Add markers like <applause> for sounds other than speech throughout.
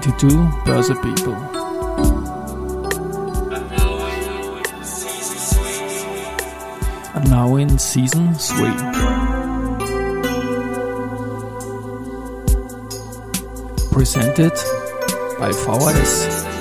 22 Börse People. And now in season 3. Presented by VHS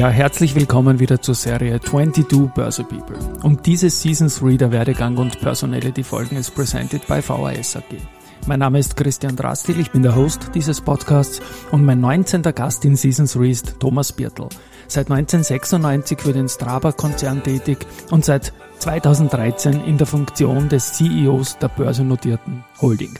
Ja, herzlich willkommen wieder zur Serie 22 Börse People. Und diese Season 3 der Werdegang und Personality Folgen ist presented by VHS AG. Mein Name ist Christian Drastil, ich bin der Host dieses Podcasts und mein 19. Gast in Season 3 ist Thomas Birtel. Seit 1996 für den Strabag-Konzern tätig und seit 2013 in der Funktion des CEOs der börsennotierten Holding.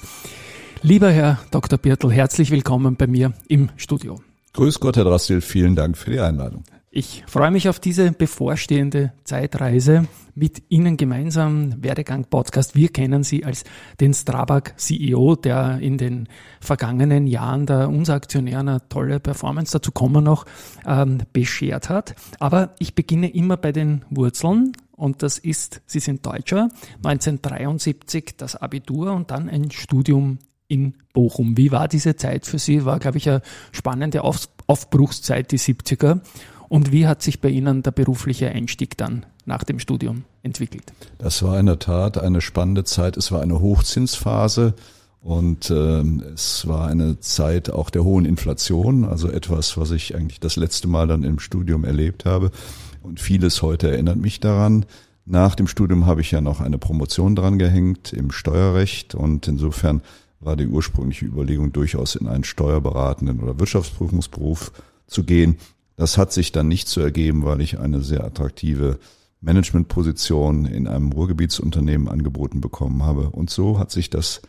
Lieber Herr Dr. Birtel, herzlich willkommen bei mir im Studio. Grüß Gott, Herr Drastil, vielen Dank für die Einladung. Ich freue mich auf diese bevorstehende Zeitreise mit Ihnen gemeinsam. Werdegang Podcast. Wir kennen Sie als den Strabag CEO, der in den vergangenen Jahren der unser Aktionär eine tolle Performance, dazu kommen noch, ähm, beschert hat. Aber ich beginne immer bei den Wurzeln. Und das ist, Sie sind Deutscher, 1973 das Abitur und dann ein Studium in Bochum. Wie war diese Zeit für Sie? War, glaube ich, eine spannende Auf Aufbruchszeit, die 70er. Und wie hat sich bei Ihnen der berufliche Einstieg dann nach dem Studium entwickelt? Das war in der Tat eine spannende Zeit. Es war eine Hochzinsphase und äh, es war eine Zeit auch der hohen Inflation, also etwas, was ich eigentlich das letzte Mal dann im Studium erlebt habe. Und vieles heute erinnert mich daran. Nach dem Studium habe ich ja noch eine Promotion dran gehängt im Steuerrecht und insofern war die ursprüngliche Überlegung durchaus in einen steuerberatenden oder Wirtschaftsprüfungsberuf zu gehen. Das hat sich dann nicht so ergeben, weil ich eine sehr attraktive Managementposition in einem Ruhrgebietsunternehmen angeboten bekommen habe. Und so hat sich das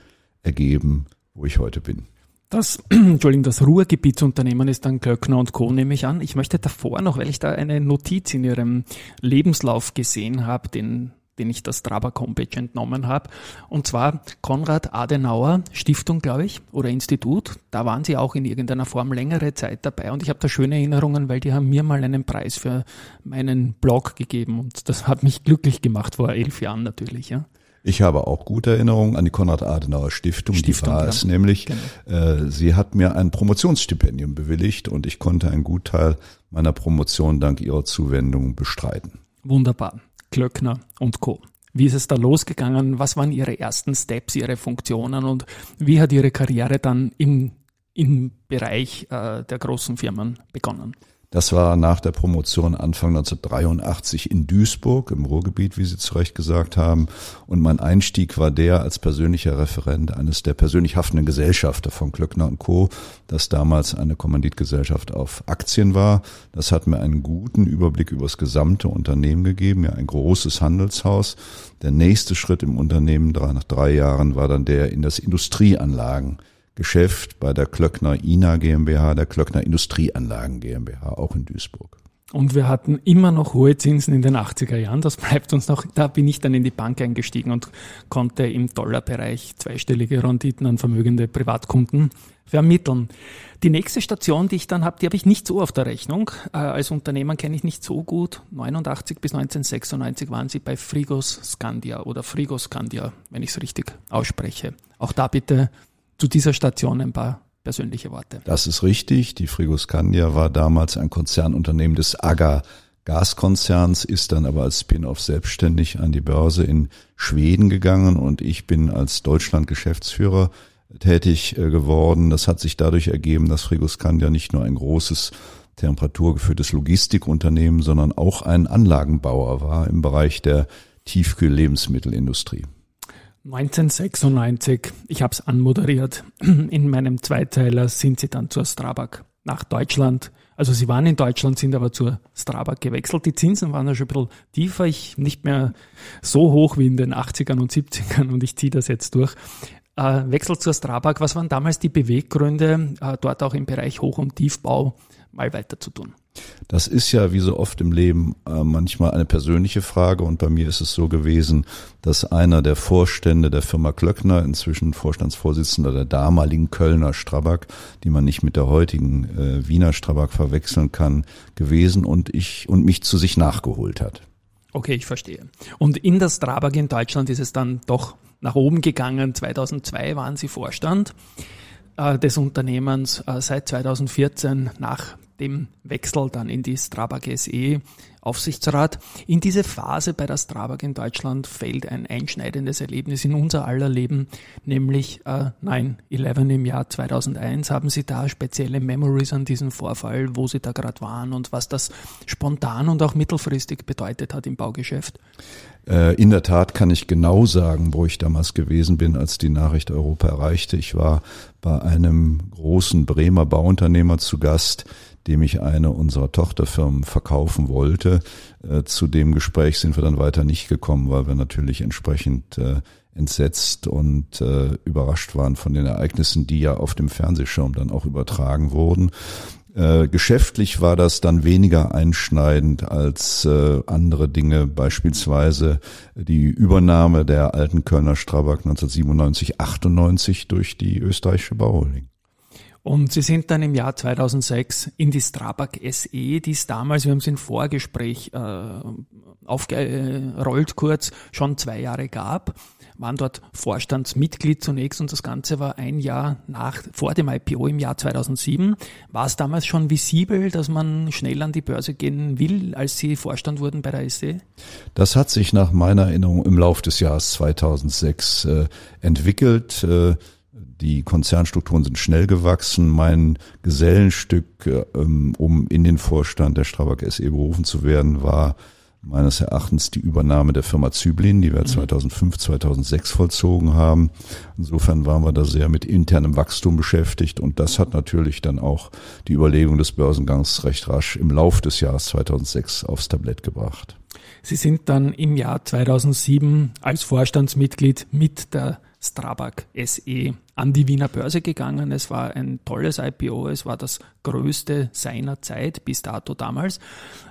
ergeben, wo ich heute bin. Das, <clears throat> Entschuldigung, das Ruhrgebietsunternehmen ist dann Klöckner und Co. nehme ich an. Ich möchte davor noch, weil ich da eine Notiz in Ihrem Lebenslauf gesehen habe, den den ich das Strabag Homepage entnommen habe. Und zwar Konrad Adenauer Stiftung, glaube ich, oder Institut. Da waren Sie auch in irgendeiner Form längere Zeit dabei. Und ich habe da schöne Erinnerungen, weil die haben mir mal einen Preis für meinen Blog gegeben. Und das hat mich glücklich gemacht, vor elf Jahren natürlich. Ja. Ich habe auch gute Erinnerungen an die Konrad-Adenauer Stiftung. Stiftung. Die war es nämlich. Genau. Äh, sie hat mir ein Promotionsstipendium bewilligt und ich konnte einen Gutteil meiner Promotion dank ihrer Zuwendung bestreiten. Wunderbar. Klöckner und Co. Wie ist es da losgegangen? Was waren Ihre ersten Steps, Ihre Funktionen und wie hat Ihre Karriere dann im, im Bereich äh, der großen Firmen begonnen? Das war nach der Promotion Anfang 1983 in Duisburg im Ruhrgebiet, wie Sie zu Recht gesagt haben. Und mein Einstieg war der als persönlicher Referent eines der persönlich haftenden Gesellschafter von Klöckner und Co., das damals eine Kommanditgesellschaft auf Aktien war. Das hat mir einen guten Überblick über das gesamte Unternehmen gegeben, ja ein großes Handelshaus. Der nächste Schritt im Unternehmen nach drei Jahren war dann der in das Industrieanlagen Geschäft bei der Klöckner INA GmbH, der Klöckner Industrieanlagen GmbH, auch in Duisburg. Und wir hatten immer noch hohe Zinsen in den 80er Jahren. Das bleibt uns noch. Da bin ich dann in die Bank eingestiegen und konnte im Dollarbereich zweistellige Renditen an vermögende Privatkunden vermitteln. Die nächste Station, die ich dann habe, die habe ich nicht so auf der Rechnung. Äh, als Unternehmer kenne ich nicht so gut. 89 bis 1996 waren Sie bei Frigos Scandia oder Frigos Scandia, wenn ich es richtig ausspreche. Auch da bitte zu dieser Station ein paar persönliche Worte. Das ist richtig. Die Frigoscandia war damals ein Konzernunternehmen des AGA Gaskonzerns, ist dann aber als Spin-off selbstständig an die Börse in Schweden gegangen und ich bin als Deutschland-Geschäftsführer tätig äh, geworden. Das hat sich dadurch ergeben, dass Frigoscandia nicht nur ein großes temperaturgeführtes Logistikunternehmen, sondern auch ein Anlagenbauer war im Bereich der Tiefkühl-Lebensmittelindustrie. 1996, ich habe es anmoderiert, <clears throat> in meinem Zweiteiler sind sie dann zur Strabag nach Deutschland. Also sie waren in Deutschland, sind aber zur Strabag gewechselt. Die Zinsen waren ja schon ein bisschen tiefer, ich nicht mehr so hoch wie in den 80ern und 70ern und ich ziehe das jetzt durch. Äh, Wechsel zur Strabag, was waren damals die Beweggründe, äh, dort auch im Bereich Hoch- und Tiefbau mal weiter zu tun? Das ist ja wie so oft im Leben äh, manchmal eine persönliche Frage und bei mir ist es so gewesen, dass einer der Vorstände der Firma Klöckner, inzwischen Vorstandsvorsitzender der damaligen Kölner Strabag, die man nicht mit der heutigen äh, Wiener Strabag verwechseln kann, gewesen und ich und mich zu sich nachgeholt hat. Okay, ich verstehe. Und in der Strabag in Deutschland ist es dann doch nach oben gegangen. 2002 waren Sie Vorstand äh, des Unternehmens. Seit 2014 nach dem Wechsel dann in die Strabag SE Aufsichtsrat. In diese Phase bei der Strabag in Deutschland fällt ein einschneidendes Erlebnis in unser aller Leben, nämlich äh, 9-11 im Jahr 2001. Haben Sie da spezielle Memories an diesen Vorfall, wo Sie da gerade waren und was das spontan und auch mittelfristig bedeutet hat im Baugeschäft? Äh, in der Tat kann ich genau sagen, wo ich damals gewesen bin, als die Nachricht Europa erreichte. Ich war bei einem großen Bremer Bauunternehmer zu Gast, dem ich eine unserer Tochterfirmen verkaufen wollte. Äh, zu dem Gespräch sind wir dann weiter nicht gekommen, weil wir natürlich entsprechend äh, entsetzt und äh, überrascht waren von den Ereignissen, die ja auf dem Fernsehschirm dann auch übertragen wurden. Geschäftlich war das dann weniger einschneidend als andere Dinge, beispielsweise die Übernahme der alten Kölner Strabag 1997, 98 durch die österreichische Bauholding. Und Sie sind dann im Jahr 2006 in die Strabag SE, die es damals, wir haben es im Vorgespräch äh, aufgerollt kurz, schon zwei Jahre gab, waren dort Vorstandsmitglied zunächst und das Ganze war ein Jahr nach, vor dem IPO im Jahr 2007. War es damals schon visibel, dass man schnell an die Börse gehen will, als Sie Vorstand wurden bei der SE? Das hat sich nach meiner Erinnerung im Lauf des Jahres 2006 äh, entwickelt. Äh, die Konzernstrukturen sind schnell gewachsen. Mein Gesellenstück, ähm, um in den Vorstand der Strabag SE berufen zu werden, war meines Erachtens die Übernahme der Firma Zyblin, die wir 2005, mhm. 2006 vollzogen haben. Insofern waren wir da sehr mit internem Wachstum beschäftigt und das hat natürlich dann auch die Überlegung des Börsengangs recht rasch im Lauf des Jahres 2006 aufs Tablett gebracht. Sie sind dann im Jahr 2007 als Vorstandsmitglied mit der Strabag SE an die Wiener Börse gegangen. Es war ein tolles IPO, es war das größte seiner Zeit bis dato damals.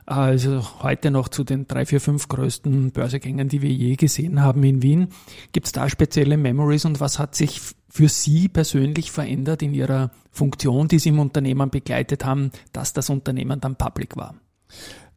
Also heute noch zu den drei, vier, fünf größten Börsegängen, die wir je gesehen haben in Wien. Gibt es da spezielle Memories und was hat sich für Sie persönlich verändert in Ihrer Funktion, die Sie im Unternehmen begleitet haben, dass das Unternehmen dann public war?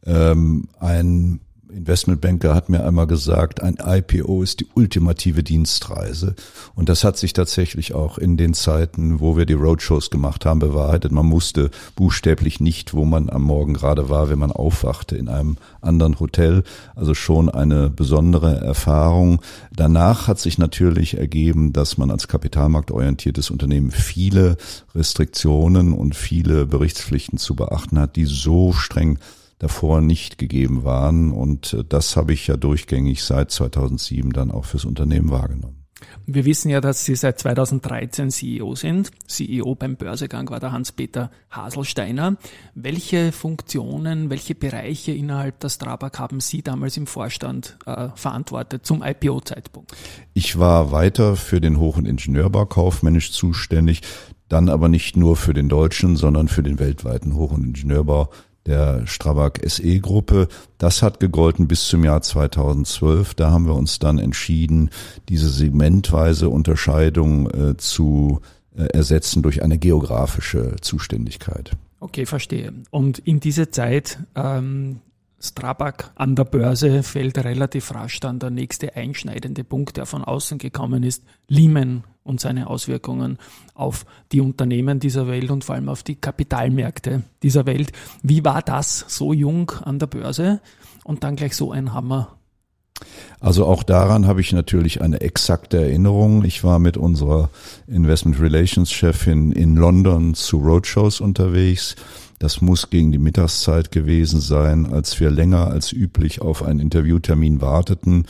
Ähm, ein Investmentbanker hat mir einmal gesagt, ein IPO ist die ultimative Dienstreise. Und das hat sich tatsächlich auch in den Zeiten, wo wir die Roadshows gemacht haben, bewahrheitet. Man musste buchstäblich nicht, wo man am Morgen gerade war, wenn man aufwachte, in einem anderen Hotel. Also schon eine besondere Erfahrung. Danach hat sich natürlich ergeben, dass man als kapitalmarktorientiertes Unternehmen viele Restriktionen und viele Berichtspflichten zu beachten hat, die so streng davor nicht gegeben waren. Und äh, das habe ich ja durchgängig seit 2007 dann auch fürs Unternehmen wahrgenommen. Wir wissen ja, dass Sie seit 2013 CEO sind. CEO beim Börsegang war der Hans-Peter Haselsteiner. Welche Funktionen, welche Bereiche innerhalb der Strabag haben Sie damals im Vorstand äh, verantwortet zum IPO-Zeitpunkt? Ich war weiter für den Hoch- und Ingenieurbau kaufmännisch zuständig, dann aber nicht nur für den deutschen, sondern für den weltweiten Hoch- und Ingenieurbau der Strabag SE Gruppe. Das hat gegolten bis zum Jahr 2012. Da haben wir uns dann entschieden, diese segmentweise Unterscheidung äh, zu äh, ersetzen durch eine geografische Zuständigkeit. Okay, verstehe. Und in diese Zeit ähm, Strabag an der Börse fällt relativ rasch dann der nächste einschneidende Punkt, der von außen gekommen ist, Lehman und seine Auswirkungen auf die Unternehmen dieser Welt und vor allem auf die Kapitalmärkte dieser Welt. Wie war das so jung an der Börse und dann gleich so ein Hammer? Also auch daran habe ich natürlich eine exakte Erinnerung. Ich war mit unserer Investment Relations Chefin in London zu Roadshows unterwegs. Das muss gegen die Mittagszeit gewesen sein, als wir länger als üblich auf einen Interviewtermin warteten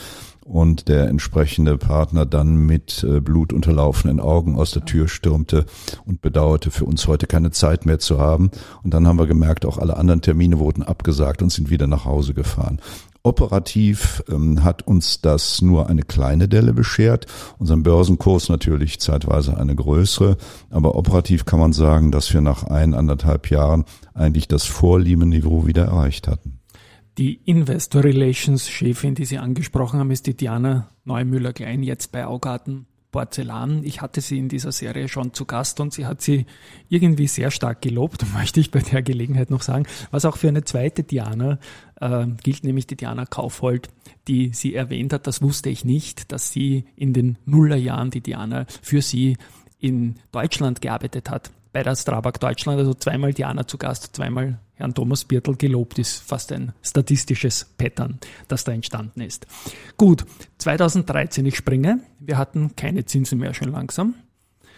und der entsprechende Partner dann mit äh, blutunterlaufenden Augen aus der Tür stürmte und bedauerte, für uns heute keine Zeit mehr zu haben. Und dann haben wir gemerkt, auch alle anderen Termine wurden abgesagt und sind wieder nach Hause gefahren. Operativ ähm, hat uns das nur eine kleine Delle beschert, unseren Börsenkurs natürlich zeitweise eine größere, aber operativ kann man sagen, dass wir nach ein, anderthalb Jahren eigentlich das Vorliemen-Niveau wieder erreicht hatten. Die Investor Relations Chefin, die Sie angesprochen haben, ist die Diana Neumüller-Klein, jetzt bei Augarten Porzellan. Ich hatte sie in dieser Serie schon zu Gast und sie hat sie irgendwie sehr stark gelobt, <laughs> möchte ich bei der Gelegenheit noch sagen. Was auch für eine zweite Diana äh, gilt, nämlich die Diana Kaufhold, die sie erwähnt hat. Das wusste ich nicht, dass sie in den Nullerjahren, die Diana für sie in Deutschland gearbeitet hat bei der Strabag Deutschland, also zweimal Diana zu Gast, zweimal Herrn Thomas Birtel gelobt, ist fast ein statistisches Pattern, das da entstanden ist. Gut, 2013, ich springe. Wir hatten keine Zinsen mehr schon langsam.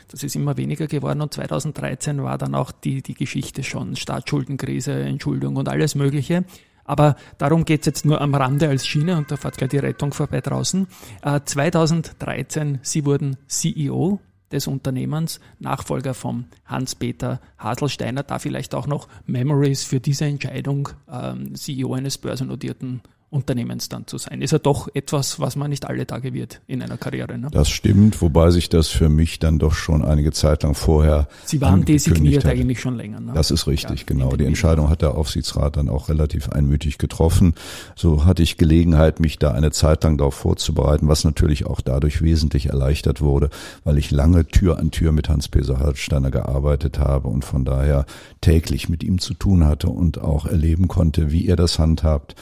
Das ist immer weniger geworden und 2013 war dann auch die, die Geschichte schon Staatsschuldenkrise, Entschuldung und alles Mögliche. Aber darum geht's jetzt nur am Rande als Schiene und da fährt gleich die Rettung vorbei draußen. Äh, 2013, Sie wurden CEO des Unternehmens, Nachfolger von Hans-Peter Haselsteiner, da vielleicht auch noch Memories für diese Entscheidung, ähm, CEO eines börsennotierten Unternehmens dann zu sein. Ist ja doch etwas, was man nicht alle Tage wird in einer Karriere. Ne? Das stimmt, wobei sich das für mich dann doch schon einige Zeit lang vorher. Sie waren designiert hat. eigentlich schon länger. Ne? Das ist richtig, ja, genau. Die Entscheidung hat der Aufsichtsrat dann auch relativ einmütig getroffen. So hatte ich Gelegenheit, mich da eine Zeit lang darauf vorzubereiten, was natürlich auch dadurch wesentlich erleichtert wurde, weil ich lange Tür an Tür mit Hans-Peter Hallsteiner gearbeitet habe und von daher täglich mit ihm zu tun hatte und auch erleben konnte, wie er das handhabt.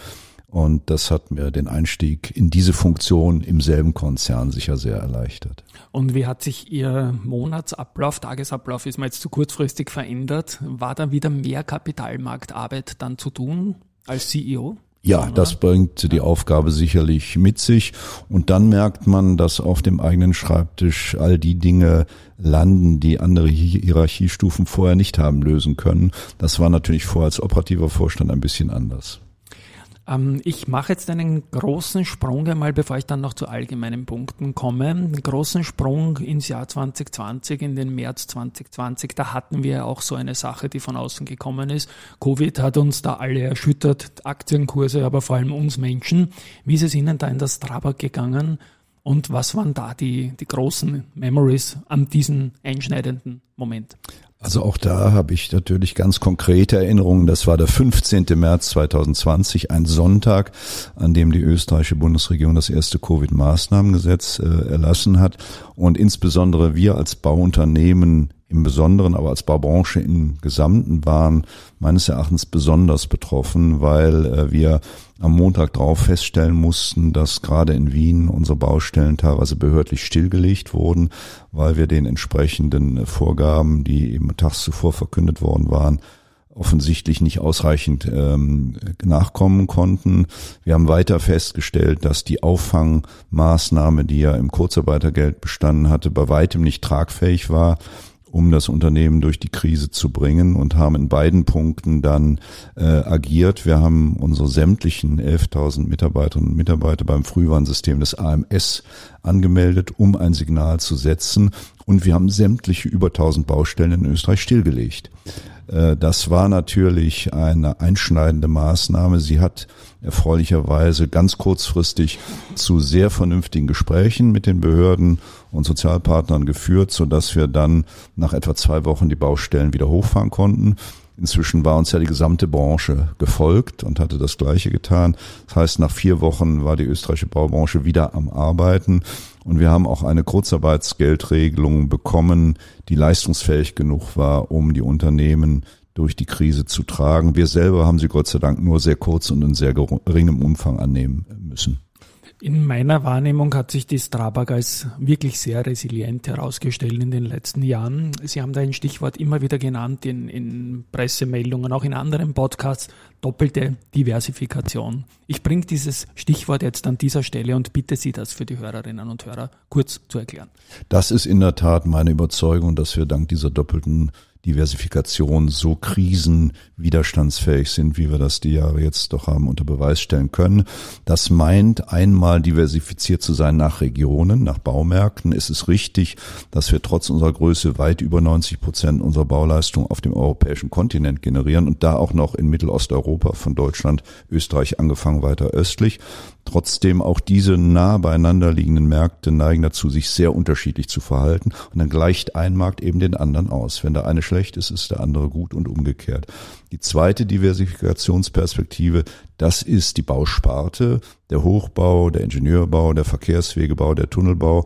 Und das hat mir den Einstieg in diese Funktion im selben Konzern sicher sehr erleichtert. Und wie hat sich Ihr Monatsablauf, Tagesablauf, ist mir jetzt zu kurzfristig verändert? War da wieder mehr Kapitalmarktarbeit dann zu tun als CEO? Ja, das bringt die Aufgabe sicherlich mit sich. Und dann merkt man, dass auf dem eigenen Schreibtisch all die Dinge landen, die andere Hierarchiestufen vorher nicht haben lösen können. Das war natürlich vorher als operativer Vorstand ein bisschen anders. Ähm, ich mache jetzt einen großen Sprung einmal, bevor ich dann noch zu allgemeinen Punkten komme. Einen großen Sprung ins Jahr 2020, in den März 2020. Da hatten wir auch so eine Sache, die von außen gekommen ist. Covid hat uns da alle erschüttert, Aktienkurse, aber vor allem uns Menschen. Wie ist es Ihnen da in das Strabag gegangen? Und was waren da die, die großen Memories an diesem einschneidenden Moment? Also auch da habe ich natürlich ganz konkrete Erinnerungen. Das war der 15. März 2020, ein Sonntag, an dem die österreichische Bundesregierung das erste Covid-Maßnahmengesetz äh, erlassen hat. Und insbesondere wir als Bauunternehmen im Besonderen, aber als Baubranche im Gesamten waren meines Erachtens besonders betroffen, weil äh, wir am Montag drauf feststellen mussten, dass gerade in Wien unsere Baustellen teilweise behördlich stillgelegt wurden, weil wir den entsprechenden Vorgaben, die eben tags zuvor verkündet worden waren, offensichtlich nicht ausreichend ähm, nachkommen konnten. Wir haben weiter festgestellt, dass die Auffangmaßnahme, die ja im Kurzarbeitergeld bestanden hatte, bei weitem nicht tragfähig war um das Unternehmen durch die Krise zu bringen und haben in beiden Punkten dann äh, agiert. Wir haben unsere sämtlichen 11.000 Mitarbeiterinnen und Mitarbeiter beim Frühwarnsystem des AMS angemeldet, um ein Signal zu setzen. Und wir haben sämtliche über 1000 Baustellen in Österreich stillgelegt. Äh, das war natürlich eine einschneidende Maßnahme. Sie hat erfreulicherweise ganz kurzfristig zu sehr vernünftigen Gesprächen mit den Behörden und Sozialpartnern geführt, so dass wir dann nach etwa zwei Wochen die Baustellen wieder hochfahren konnten. Inzwischen war uns ja die gesamte Branche gefolgt und hatte das Gleiche getan. Das heißt, nach vier Wochen war die österreichische Baubranche wieder am Arbeiten und wir haben auch eine Kurzarbeitsgeldregelung bekommen, die leistungsfähig genug war, um die Unternehmen durch die Krise zu tragen. Wir selber haben sie Gott sei Dank nur sehr kurz und in sehr geringem Umfang annehmen müssen. In meiner Wahrnehmung hat sich die Strabag als wirklich sehr resilient herausgestellt in den letzten Jahren. Sie haben da ein Stichwort immer wieder genannt in, in Pressemeldungen, auch in anderen Podcasts, doppelte Diversifikation. Ich bringe dieses Stichwort jetzt an dieser Stelle und bitte Sie das für die Hörerinnen und Hörer kurz zu erklären. Das ist in der Tat meine Überzeugung, dass wir dank dieser doppelten Diversifikation so krisenwiderstandsfähig sind, wie wir das die Jahre jetzt doch haben unter Beweis stellen können. Das meint einmal diversifiziert zu sein nach Regionen, nach Baumärkten. Es ist richtig, dass wir trotz unserer Größe weit über 90 Prozent unserer Bauleistung auf dem europäischen Kontinent generieren und da auch noch in Mittelosteuropa von Deutschland, Österreich angefangen weiter östlich. Trotzdem auch diese nah beieinander liegenden Märkte neigen dazu, sich sehr unterschiedlich zu verhalten. Und dann gleicht ein Markt eben den anderen aus. Wenn der eine schlecht ist, ist der andere gut und umgekehrt. Die zweite Diversifikationsperspektive, das ist die Bausparte, der Hochbau, der Ingenieurbau, der Verkehrswegebau, der Tunnelbau.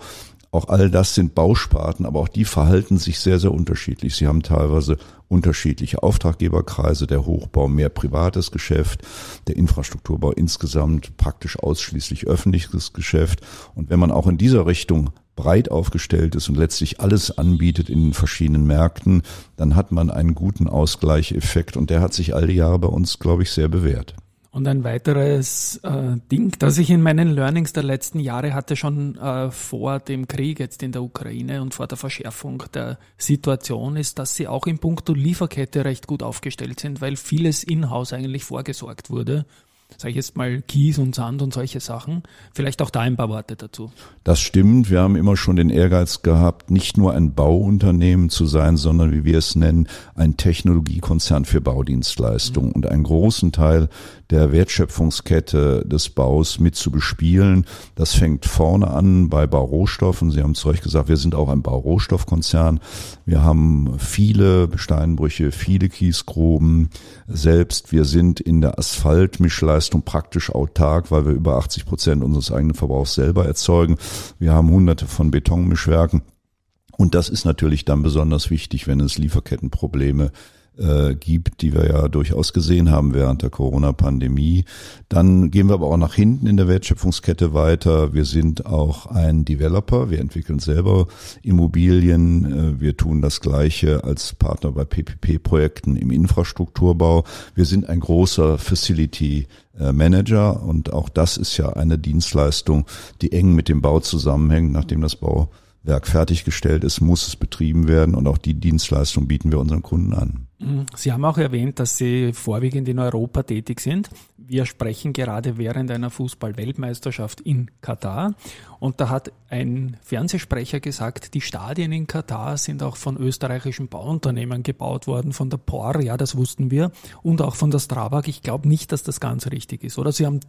Auch all das sind Bausparten, aber auch die verhalten sich sehr, sehr unterschiedlich. Sie haben teilweise unterschiedliche Auftraggeberkreise, der Hochbau mehr privates Geschäft, der Infrastrukturbau insgesamt praktisch ausschließlich öffentliches Geschäft. Und wenn man auch in dieser Richtung breit aufgestellt ist und letztlich alles anbietet in den verschiedenen Märkten, dann hat man einen guten Ausgleicheffekt und der hat sich all die Jahre bei uns, glaube ich, sehr bewährt. Und ein weiteres äh, Ding, das ich in meinen Learnings der letzten Jahre hatte, schon äh, vor dem Krieg jetzt in der Ukraine und vor der Verschärfung der Situation, ist, dass sie auch in puncto Lieferkette recht gut aufgestellt sind, weil vieles in-house eigentlich vorgesorgt wurde sage ich jetzt mal, Kies und Sand und solche Sachen. Vielleicht auch da ein paar Worte dazu. Das stimmt. Wir haben immer schon den Ehrgeiz gehabt, nicht nur ein Bauunternehmen zu sein, sondern wie wir es nennen, ein Technologiekonzern für Baudienstleistungen mhm. und einen großen Teil der Wertschöpfungskette des Baus mit zu bespielen. Das fängt vorne an bei Baurohstoffen. Sie haben zu Recht gesagt, wir sind auch ein Baurohstoffkonzern. Wir haben viele Steinbrüche, viele Kiesgruben selbst. Wir sind in der Asphaltmischleistung praktisch autark, weil wir über 80 Prozent unseres eigenen Verbrauchs selber erzeugen. Wir haben hunderte von Betonmischwerken. Und das ist natürlich dann besonders wichtig, wenn es Lieferkettenprobleme äh, gibt, die wir ja durchaus gesehen haben während der Corona-Pandemie. Dann gehen wir aber auch nach hinten in der Wertschöpfungskette weiter. Wir sind auch ein Developer. Wir entwickeln selber Immobilien. Äh, wir tun das Gleiche als Partner bei PPP-Projekten im Infrastrukturbau. Wir sind ein großer Facility Manager und auch das ist ja eine Dienstleistung, die eng mit dem Bau zusammenhängt, nachdem das Bauwerk fertiggestellt ist, muss es betrieben werden und auch die Dienstleistung bieten wir unseren Kunden an. Sie haben auch erwähnt, dass Sie vorwiegend in Europa tätig sind. Wir sprechen gerade während einer Fußball-Weltmeisterschaft in Katar. Und da hat ein Fernsehsprecher gesagt, die Stadien in Katar sind auch von österreichischen Bauunternehmen gebaut worden, von der POR, ja, das wussten wir, und auch von der Strabag. Ich glaube nicht, dass das ganz richtig ist. Oder Sie haben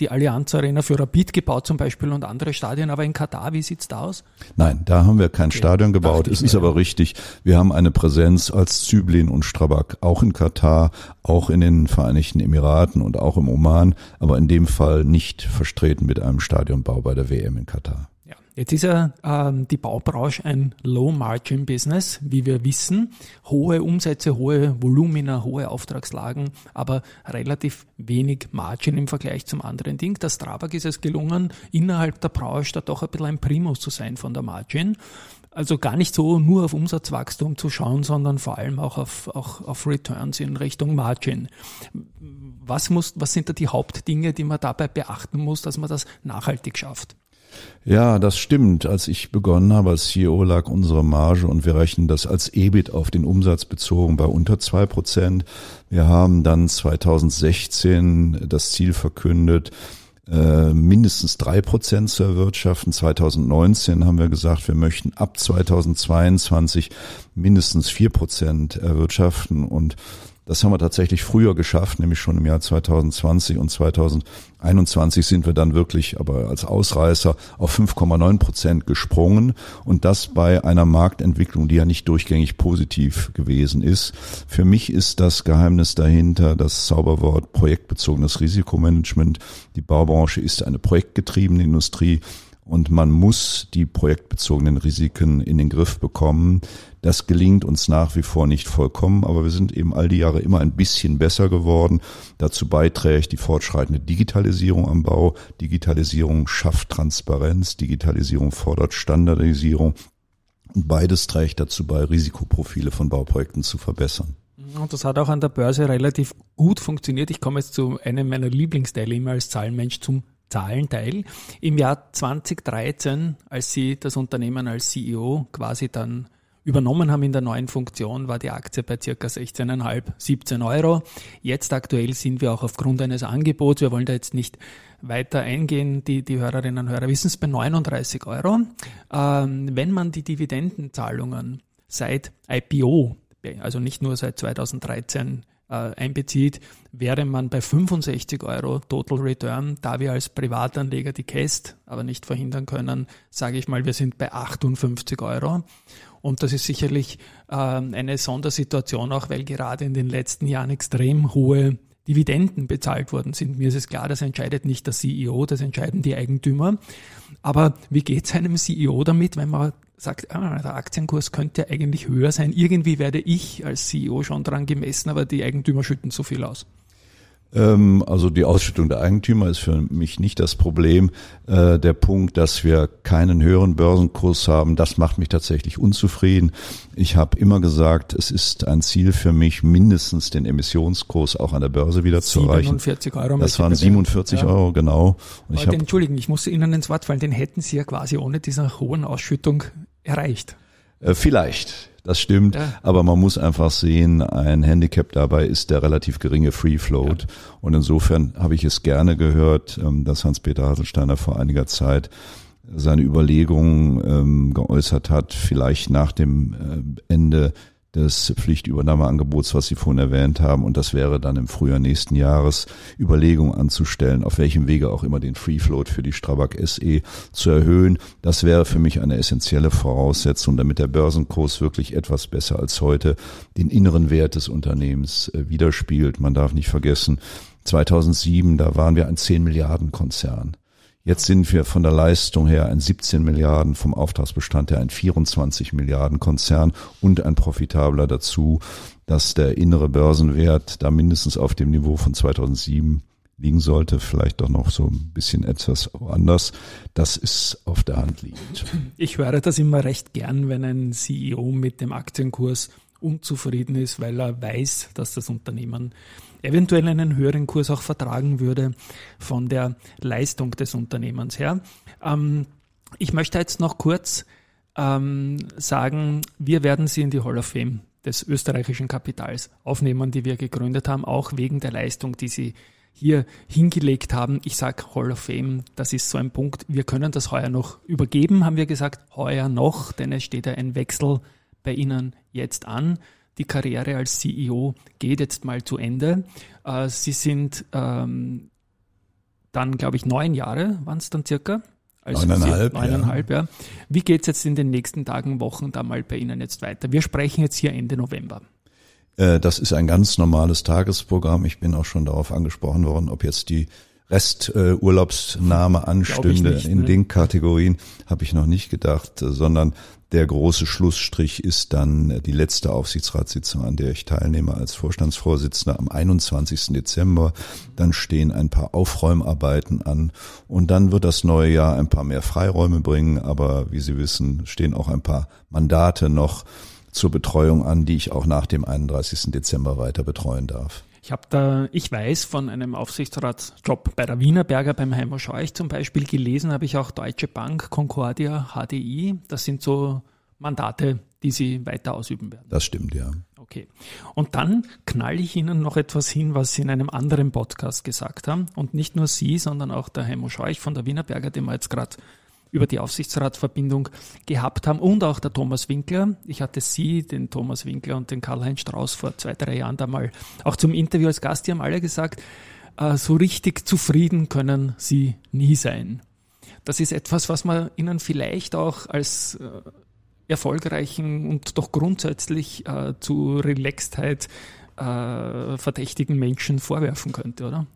die Allianz Arena für Rapid gebaut zum Beispiel und andere Stadien, aber in Katar, wie sieht's da aus? Nein, da haben wir kein okay. Stadion gebaut. Es ist aber richtig, wir haben eine Präsenz als Zyblin und Strabag auch in Katar, auch in den Vereinigten Emiraten und auch im Oman, aber in dem Fall nicht vertreten mit einem Stadionbau bei der WM in Katar. Ja. Jetzt ist ja ähm, die Baubranche ein Low-Margin-Business, wie wir wissen. Hohe Umsätze, hohe Volumina, hohe Auftragslagen, aber relativ wenig Margin im Vergleich zum anderen Ding. Der Strabag ist es gelungen, innerhalb der Branche da doch ein bisschen ein Primus zu sein von der Margin. Also gar nicht so nur auf Umsatzwachstum zu schauen, sondern vor allem auch auf, auch auf Returns in Richtung Margin. Was, muss, was sind da die Hauptdinge, die man dabei beachten muss, dass man das nachhaltig schafft? Ja, das stimmt. Als ich begonnen habe als CEO lag unsere Marge und wir rechnen das als EBIT auf den Umsatz bezogen bei unter zwei Prozent. Wir haben dann 2016 das Ziel verkündet, äh, mindestens drei Prozent zu erwirtschaften. 2019 haben wir gesagt, wir möchten ab 2022 mindestens vier Prozent erwirtschaften und das haben wir tatsächlich früher geschafft, nämlich schon im Jahr 2020 und 2021 sind wir dann wirklich aber als Ausreißer auf 5,9 Prozent gesprungen und das bei einer Marktentwicklung, die ja nicht durchgängig positiv gewesen ist. Für mich ist das Geheimnis dahinter das Zauberwort projektbezogenes Risikomanagement. Die Baubranche ist eine projektgetriebene Industrie und man muss die projektbezogenen Risiken in den Griff bekommen. Das gelingt uns nach wie vor nicht vollkommen, aber wir sind eben all die Jahre immer ein bisschen besser geworden. Dazu beiträgt die fortschreitende Digitalisierung am Bau. Digitalisierung schafft Transparenz, Digitalisierung fordert Standardisierung. Und beides trägt dazu bei, Risikoprofile von Bauprojekten zu verbessern. Und das hat auch an der Börse relativ gut funktioniert. Ich komme jetzt zu einem meiner Lieblingsteile immer als Zahlenmensch zum Zahlenteil. Im Jahr 2013, als Sie das Unternehmen als CEO quasi dann übernommen haben in der neuen Funktion, war die Aktie bei circa 16,5, 17 Euro. Jetzt aktuell sind wir auch aufgrund eines Angebots, wir wollen da jetzt nicht weiter eingehen, die, die Hörerinnen und Hörer wissen es, bei 39 Euro. Ähm, wenn man die Dividendenzahlungen seit IPO, also nicht nur seit 2013 äh, einbezieht, wäre man bei 65 Euro Total Return. Da wir als Privatanleger die Cast aber nicht verhindern können, sage ich mal, wir sind bei 58 Euro. Und das ist sicherlich äh, eine Sondersituation auch, weil gerade in den letzten Jahren extrem hohe Dividenden bezahlt worden sind. Mir ist es klar, das entscheidet nicht der CEO, das entscheiden die Eigentümer. Aber wie geht es einem CEO damit, wenn man sagt, ah, der Aktienkurs könnte eigentlich höher sein? Irgendwie werde ich als CEO schon dran gemessen, aber die Eigentümer schütten so viel aus. Ähm, also die Ausschüttung der Eigentümer ist für mich nicht das Problem. Äh, der Punkt, dass wir keinen höheren Börsenkurs haben, das macht mich tatsächlich unzufrieden. Ich habe immer gesagt, es ist ein Ziel für mich, mindestens den Emissionskurs auch an der Börse wieder zu erreichen. 47 Euro. Das waren 47 ja. Euro, genau. Und ich hab, Entschuldigen, ich muss Ihnen ins Wort fallen, den hätten Sie ja quasi ohne diese hohen Ausschüttung erreicht. Äh, vielleicht. Das stimmt, ja. aber man muss einfach sehen, ein Handicap dabei ist der relativ geringe Free Float. Ja. Und insofern habe ich es gerne gehört, ähm, dass Hans-Peter Haselsteiner vor einiger Zeit seine Überlegungen ähm, geäußert hat, vielleicht nach dem äh, Ende des Pflichtübernahmeangebots, was Sie vorhin erwähnt haben. Und das wäre dann im Frühjahr nächsten Jahres Überlegungen anzustellen, auf welchem Wege auch immer den Free Float für die Strabag SE zu erhöhen. Das wäre für mich eine essentielle Voraussetzung, damit der Börsenkurs wirklich etwas besser als heute den inneren Wert des Unternehmens äh, widerspiegelt. Man darf nicht vergessen, 2007, da waren wir ein 10 Milliarden Konzern. Jetzt sind wir von der Leistung her ein 17 Milliarden, vom Auftragsbestand her ein 24 Milliarden Konzern und ein profitabler dazu, dass der innere Börsenwert da mindestens auf dem Niveau von 2007 liegen sollte, vielleicht doch noch so ein bisschen etwas anders. Das ist auf der Hand liegend. Ich höre das immer recht gern, wenn ein CEO mit dem Aktienkurs unzufrieden ist, weil er weiß, dass das Unternehmen eventuell einen höheren Kurs auch vertragen würde von der Leistung des Unternehmens her. Ähm, ich möchte jetzt noch kurz ähm, sagen, wir werden Sie in die Hall of Fame des österreichischen Kapitals aufnehmen, die wir gegründet haben, auch wegen der Leistung, die Sie hier hingelegt haben. Ich sage Hall of Fame, das ist so ein Punkt. Wir können das heuer noch übergeben, haben wir gesagt, heuer noch, denn es steht ja ein Wechsel bei Ihnen jetzt an die Karriere als CEO geht jetzt mal zu Ende. Äh, Sie sind ähm, dann, glaube ich, neun Jahre, waren es dann circa? Also neuneinhalb, neuneinhalb ja. ja. Wie geht es jetzt in den nächsten Tagen, Wochen da mal bei Ihnen jetzt weiter? Wir sprechen jetzt hier Ende November. Äh, das ist ein ganz normales Tagesprogramm. Ich bin auch schon darauf angesprochen worden, ob jetzt die Resturlaubsnahme anstünde. Nicht, in ne? den Kategorien habe ich noch nicht gedacht, sondern der große Schlussstrich ist dann die letzte Aufsichtsratssitzung, an der ich teilnehme als Vorstandsvorsitzender am 21. Dezember. Dann stehen ein paar Aufräumarbeiten an und dann wird das neue Jahr ein paar mehr Freiräume bringen. Aber wie Sie wissen, stehen auch ein paar Mandate noch zur Betreuung an, die ich auch nach dem 31. Dezember weiter betreuen darf. Ich habe da, ich weiß von einem Aufsichtsratsjob bei der Wienerberger beim Heimer Scheuch zum Beispiel gelesen, habe ich auch Deutsche Bank, Concordia, HDI. Das sind so Mandate, die Sie weiter ausüben werden. Das stimmt, ja. Okay. Und dann knall ich Ihnen noch etwas hin, was Sie in einem anderen Podcast gesagt haben. Und nicht nur Sie, sondern auch der Heimo Scheuch von der Wienerberger, den wir jetzt gerade über die Aufsichtsratsverbindung gehabt haben und auch der Thomas Winkler. Ich hatte Sie, den Thomas Winkler und den Karl-Heinz Strauß vor zwei, drei Jahren da mal auch zum Interview als Gast. Die haben alle gesagt, äh, so richtig zufrieden können Sie nie sein. Das ist etwas, was man Ihnen vielleicht auch als äh, erfolgreichen und doch grundsätzlich äh, zu Relaxedheit verdächtigen Menschen vorwerfen könnte, oder?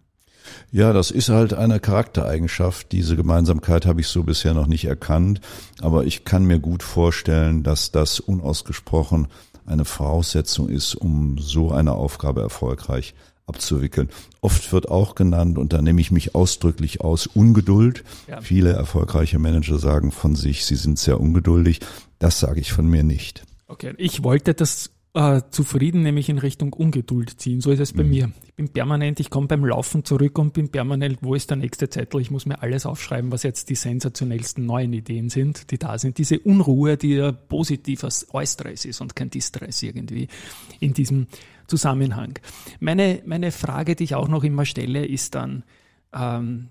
Ja, das ist halt eine Charaktereigenschaft. Diese Gemeinsamkeit habe ich so bisher noch nicht erkannt. Aber ich kann mir gut vorstellen, dass das unausgesprochen eine Voraussetzung ist, um so eine Aufgabe erfolgreich abzuwickeln. Oft wird auch genannt, und da nehme ich mich ausdrücklich aus, Ungeduld. Ja. Viele erfolgreiche Manager sagen von sich, sie sind sehr ungeduldig. Das sage ich von mir nicht. Okay, ich wollte das äh, zufrieden, nämlich in Richtung Ungeduld ziehen. So ist es bei mhm. mir. Ich bin permanent, ich komme beim Laufen zurück und bin permanent, wo ist der nächste Zettel? Ich muss mir alles aufschreiben, was jetzt die sensationellsten neuen Ideen sind, die da sind. Diese Unruhe, die ja positiver Eustress ist und kein Distress irgendwie in diesem Zusammenhang. Meine, meine Frage, die ich auch noch immer stelle, ist dann, ähm,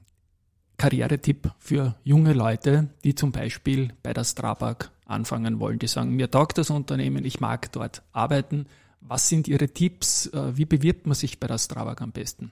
Karrieretipp für junge Leute, die zum Beispiel bei der Strabag anfangen wollen, die sagen, mir taugt das Unternehmen, ich mag dort arbeiten. Was sind Ihre Tipps? Äh, wie bewirbt man sich bei der Strabag am besten?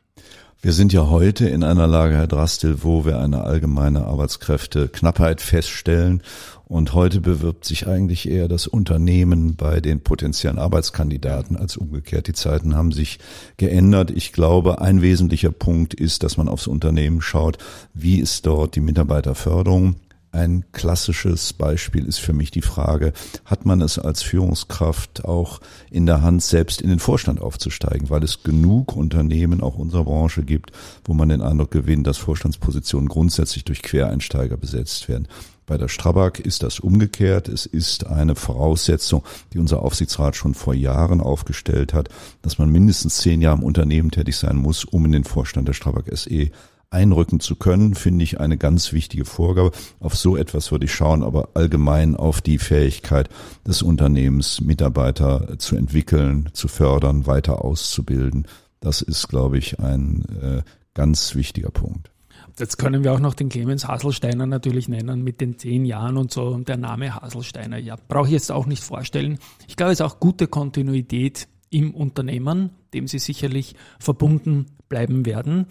Wir sind ja heute in einer Lage, Herr Drastil, wo wir eine allgemeine Arbeitskräfteknappheit feststellen. Und heute bewirbt sich eigentlich eher das Unternehmen bei den potenziellen Arbeitskandidaten als umgekehrt. Die Zeiten haben sich geändert. Ich glaube, ein wesentlicher Punkt ist, dass man aufs Unternehmen schaut, wie ist dort die Mitarbeiterförderung, ein klassisches Beispiel ist für mich die Frage, hat man es als Führungskraft auch in der Hand, selbst in den Vorstand aufzusteigen, weil es genug Unternehmen, auch unserer Branche gibt, wo man den Eindruck gewinnt, dass Vorstandspositionen grundsätzlich durch Quereinsteiger besetzt werden. Bei der Strabag ist das umgekehrt. Es ist eine Voraussetzung, die unser Aufsichtsrat schon vor Jahren aufgestellt hat, dass man mindestens zehn Jahre im Unternehmen tätig sein muss, um in den Vorstand der Strabag SE einrücken zu können, finde ich eine ganz wichtige Vorgabe. Auf so etwas würde ich schauen, aber allgemein auf die Fähigkeit des Unternehmens, Mitarbeiter zu entwickeln, zu fördern, weiter auszubilden. Das ist, glaube ich, ein äh, ganz wichtiger Punkt. Jetzt können wir auch noch den Clemens Haselsteiner natürlich nennen mit den zehn Jahren und so. Und der Name Haselsteiner, ja, brauche ich jetzt auch nicht vorstellen. Ich glaube, es ist auch gute Kontinuität im Unternehmen, dem Sie sicherlich verbunden bleiben werden.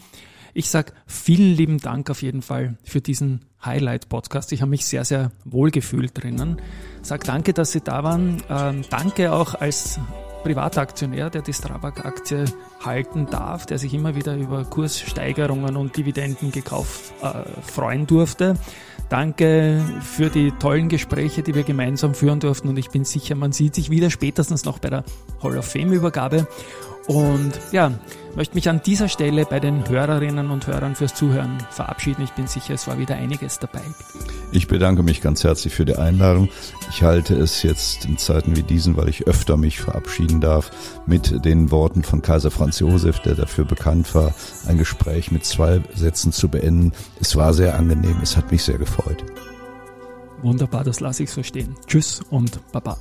Ich sage vielen lieben Dank auf jeden Fall für diesen Highlight-Podcast. Ich habe mich sehr, sehr wohl gefühlt drinnen. Sag danke, dass Sie da waren. Ähm, danke auch als privater Aktionär, der die Strabag-Aktie halten darf, der sich immer wieder über Kurssteigerungen und Dividenden gekauft äh, freuen durfte. Danke für die tollen Gespräche, die wir gemeinsam führen durften und ich bin sicher, man sieht sich wieder spätestens noch bei der Hall of Fame Übergabe. Und ja, möchte mich an dieser Stelle bei den Hörerinnen und Hörern fürs Zuhören verabschieden. Ich bin sicher, es war wieder einiges dabei. Ich bedanke mich ganz herzlich für die Einladung. Ich halte es jetzt in Zeiten wie diesen, weil ich öfter mich verabschieden darf, mit den Worten von Kaiser Franz Josef, der dafür bekannt war, ein Gespräch mit zwei Sätzen zu beenden. Es war sehr angenehm, es hat mich sehr gefreut. Wunderbar, das lasse ich so stehen. Tschüss und Baba.